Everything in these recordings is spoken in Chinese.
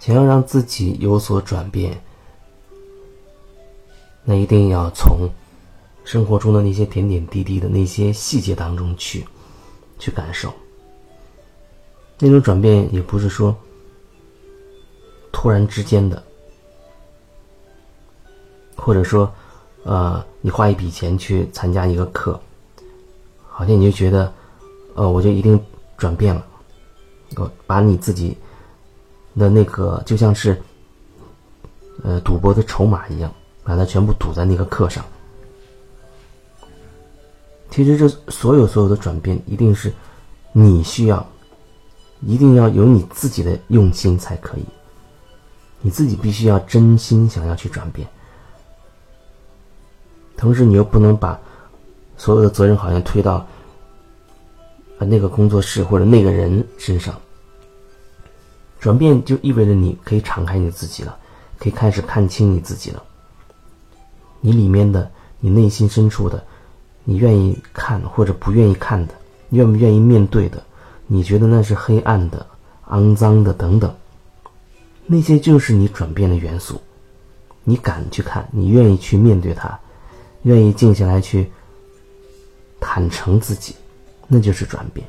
想要让自己有所转变，那一定要从生活中的那些点点滴滴的那些细节当中去去感受。那种转变也不是说突然之间的，或者说，呃，你花一笔钱去参加一个课，好像你就觉得，呃，我就一定转变了，我把你自己的那个就像是，呃，赌博的筹码一样，把它全部赌在那个课上。其实这所有所有的转变，一定是你需要。一定要有你自己的用心才可以，你自己必须要真心想要去转变，同时你又不能把所有的责任好像推到那个工作室或者那个人身上。转变就意味着你可以敞开你自己了，可以开始看清你自己了。你里面的，你内心深处的，你愿意看或者不愿意看的，愿不愿意面对的。你觉得那是黑暗的、肮脏的等等，那些就是你转变的元素。你敢去看，你愿意去面对它，愿意静下来去坦诚自己，那就是转变。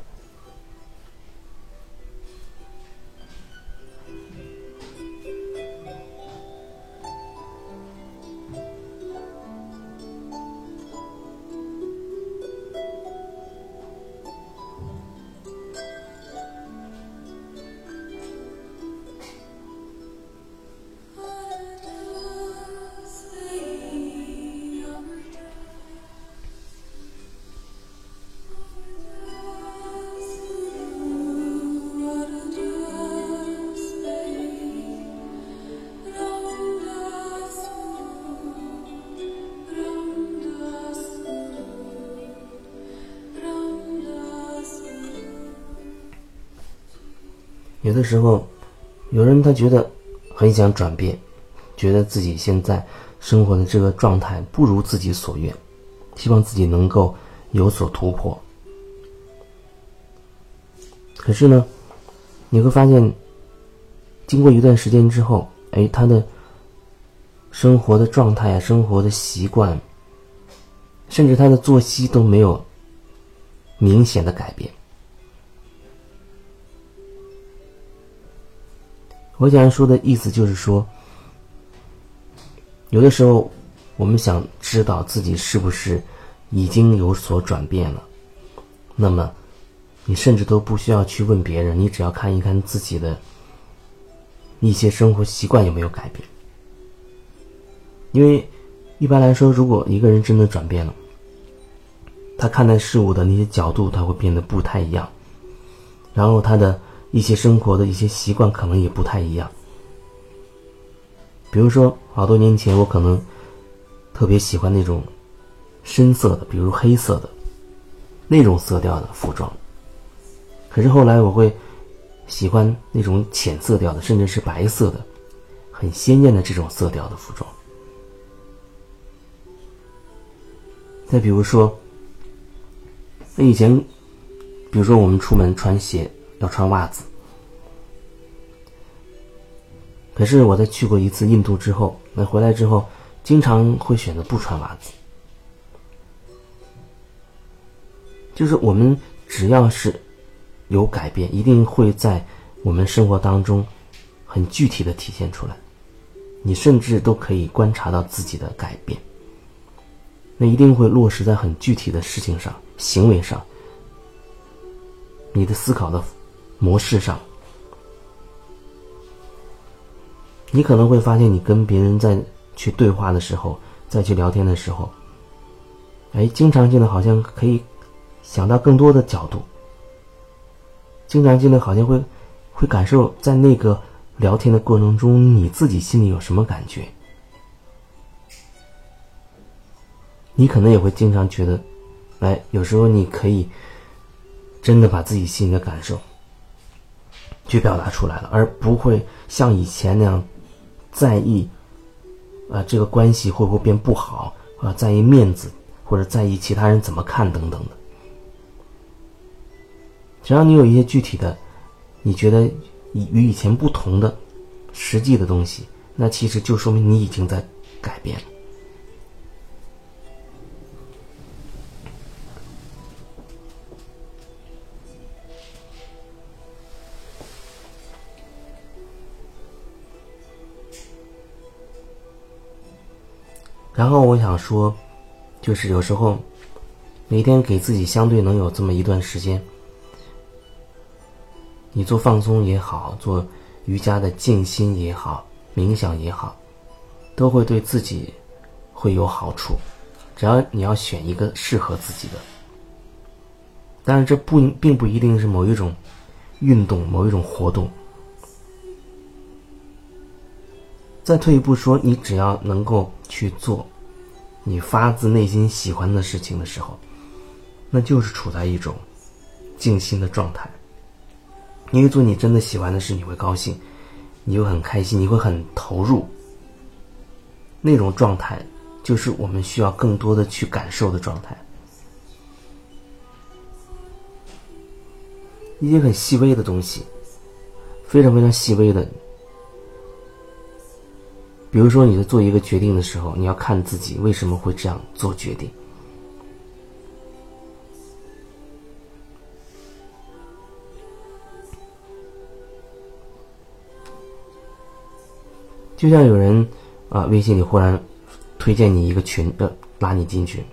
有的时候，有人他觉得很想转变，觉得自己现在生活的这个状态不如自己所愿，希望自己能够有所突破。可是呢，你会发现，经过一段时间之后，哎，他的生活的状态啊，生活的习惯，甚至他的作息都没有明显的改变。我想说的意思就是说，有的时候我们想知道自己是不是已经有所转变了，那么你甚至都不需要去问别人，你只要看一看自己的一些生活习惯有没有改变。因为一般来说，如果一个人真的转变了，他看待事物的那些角度他会变得不太一样，然后他的。一些生活的一些习惯可能也不太一样，比如说，好多年前我可能特别喜欢那种深色的，比如黑色的那种色调的服装，可是后来我会喜欢那种浅色调的，甚至是白色的，很鲜艳的这种色调的服装。再比如说，那以前，比如说我们出门穿鞋。要穿袜子，可是我在去过一次印度之后，那回来之后，经常会选择不穿袜子。就是我们只要是有改变，一定会在我们生活当中很具体的体现出来。你甚至都可以观察到自己的改变，那一定会落实在很具体的事情上、行为上，你的思考的。模式上，你可能会发现，你跟别人在去对话的时候，再去聊天的时候，哎，经常性的好像可以想到更多的角度，经常性的好像会会感受在那个聊天的过程中，你自己心里有什么感觉？你可能也会经常觉得，哎，有时候你可以真的把自己心里的感受。去表达出来了，而不会像以前那样在意啊这个关系会不会变不好啊，在意面子或者在意其他人怎么看等等的。只要你有一些具体的，你觉得与以前不同的实际的东西，那其实就说明你已经在改变了。然后我想说，就是有时候每天给自己相对能有这么一段时间，你做放松也好，做瑜伽的静心也好，冥想也好，都会对自己会有好处。只要你要选一个适合自己的，但是这不并不一定是某一种运动、某一种活动。再退一步说，你只要能够去做你发自内心喜欢的事情的时候，那就是处在一种静心的状态。因为做你真的喜欢的事，你会高兴，你会很开心，你会很投入。那种状态，就是我们需要更多的去感受的状态。一些很细微的东西，非常非常细微的。比如说，你在做一个决定的时候，你要看自己为什么会这样做决定。就像有人啊，微信里忽然推荐你一个群，呃，拉你进去。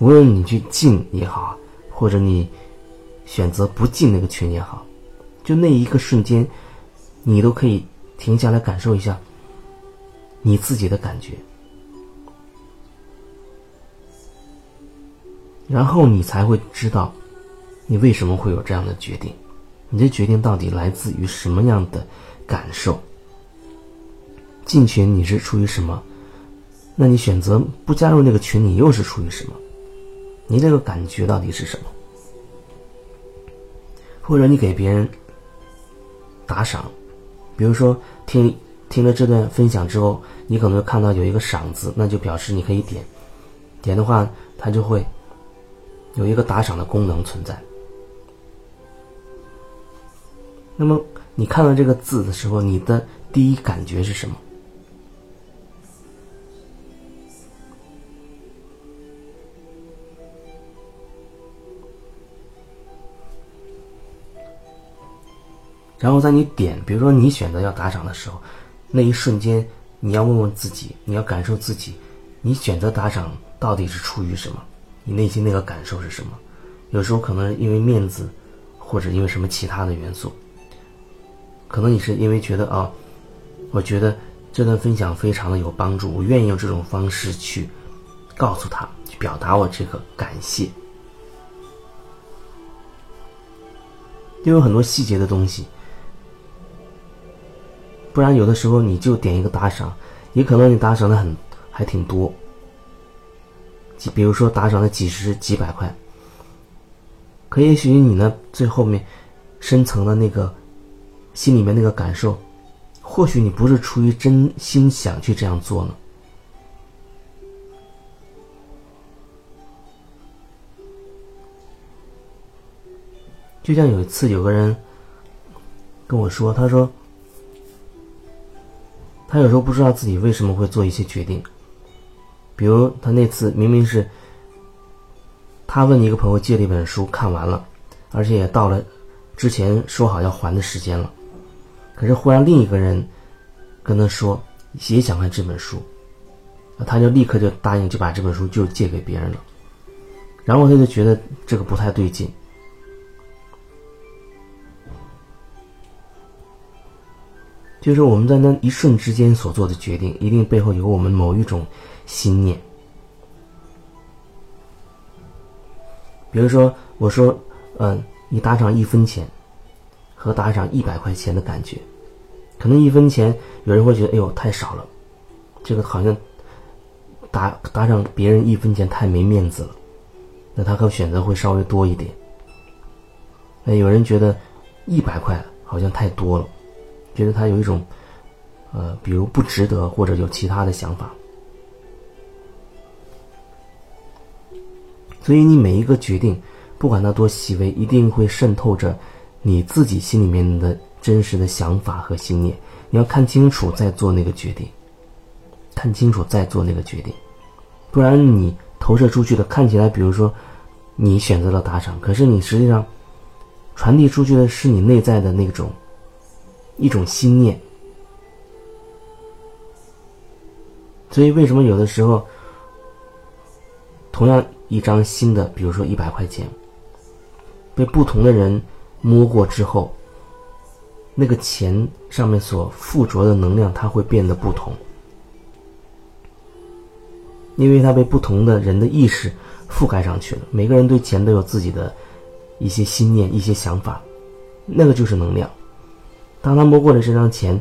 无论你去进也好，或者你选择不进那个群也好，就那一个瞬间，你都可以。停下来感受一下你自己的感觉，然后你才会知道你为什么会有这样的决定，你这决定到底来自于什么样的感受？进群你是出于什么？那你选择不加入那个群，你又是出于什么？你这个感觉到底是什么？或者你给别人打赏？比如说，听听了这段分享之后，你可能看到有一个赏字，那就表示你可以点，点的话，它就会有一个打赏的功能存在。那么你看到这个字的时候，你的第一感觉是什么？然后在你点，比如说你选择要打赏的时候，那一瞬间，你要问问自己，你要感受自己，你选择打赏到底是出于什么？你内心那个感受是什么？有时候可能因为面子，或者因为什么其他的元素。可能你是因为觉得啊，我觉得这段分享非常的有帮助，我愿意用这种方式去告诉他，去表达我这个感谢。因为很多细节的东西。不然，有的时候你就点一个打赏，也可能你打赏的很还挺多，就比如说打赏了几十几百块，可也许你呢最后面深层的那个心里面那个感受，或许你不是出于真心想去这样做呢。就像有一次有个人跟我说，他说。他有时候不知道自己为什么会做一些决定，比如他那次明明是，他问一个朋友借了一本书看完了，而且也到了之前说好要还的时间了，可是忽然另一个人跟他说也想看这本书，他就立刻就答应就把这本书就借给别人了，然后他就觉得这个不太对劲。就是我们在那一瞬之间所做的决定，一定背后有我们某一种心念。比如说，我说，嗯，你打赏一分钱，和打赏一百块钱的感觉，可能一分钱有人会觉得，哎呦，太少了，这个好像打打赏别人一分钱太没面子了，那他可选择会稍微多一点。那有人觉得一百块好像太多了。觉得他有一种，呃，比如不值得，或者有其他的想法，所以你每一个决定，不管它多细微，一定会渗透着你自己心里面的真实的想法和信念，你要看清楚再做那个决定，看清楚再做那个决定，不然你投射出去的看起来，比如说你选择了打赏，可是你实际上传递出去的是你内在的那种一种心念。所以，为什么有的时候，同样一张新的，比如说一百块钱，被不同的人摸过之后，那个钱上面所附着的能量，它会变得不同，因为它被不同的人的意识覆盖上去了。每个人对钱都有自己的一些心念、一些想法，那个就是能量。当他摸过了这张钱，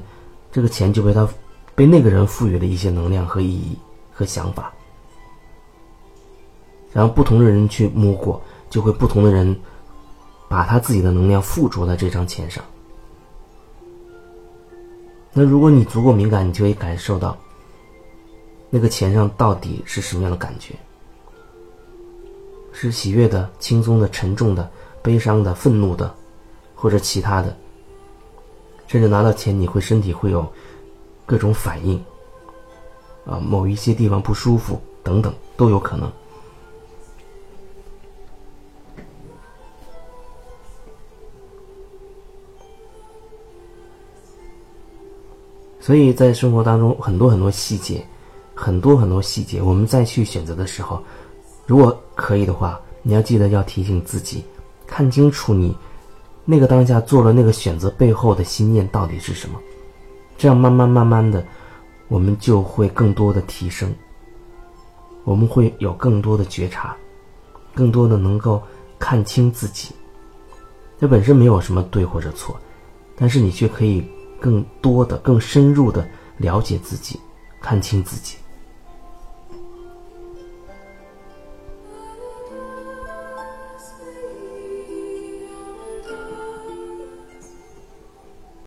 这个钱就被他。被那个人赋予了一些能量和意义和想法，然后不同的人去摸过，就会不同的人把他自己的能量附着在这张钱上。那如果你足够敏感，你就会感受到那个钱上到底是什么样的感觉：是喜悦的、轻松的、沉重的、悲伤的、愤怒的，或者其他的。甚至拿到钱，你会身体会有。各种反应，啊，某一些地方不舒服等等都有可能。所以在生活当中，很多很多细节，很多很多细节，我们再去选择的时候，如果可以的话，你要记得要提醒自己，看清楚你那个当下做了那个选择背后的心念到底是什么。这样慢慢慢慢的，我们就会更多的提升。我们会有更多的觉察，更多的能够看清自己。这本身没有什么对或者错，但是你却可以更多的、更深入的了解自己，看清自己。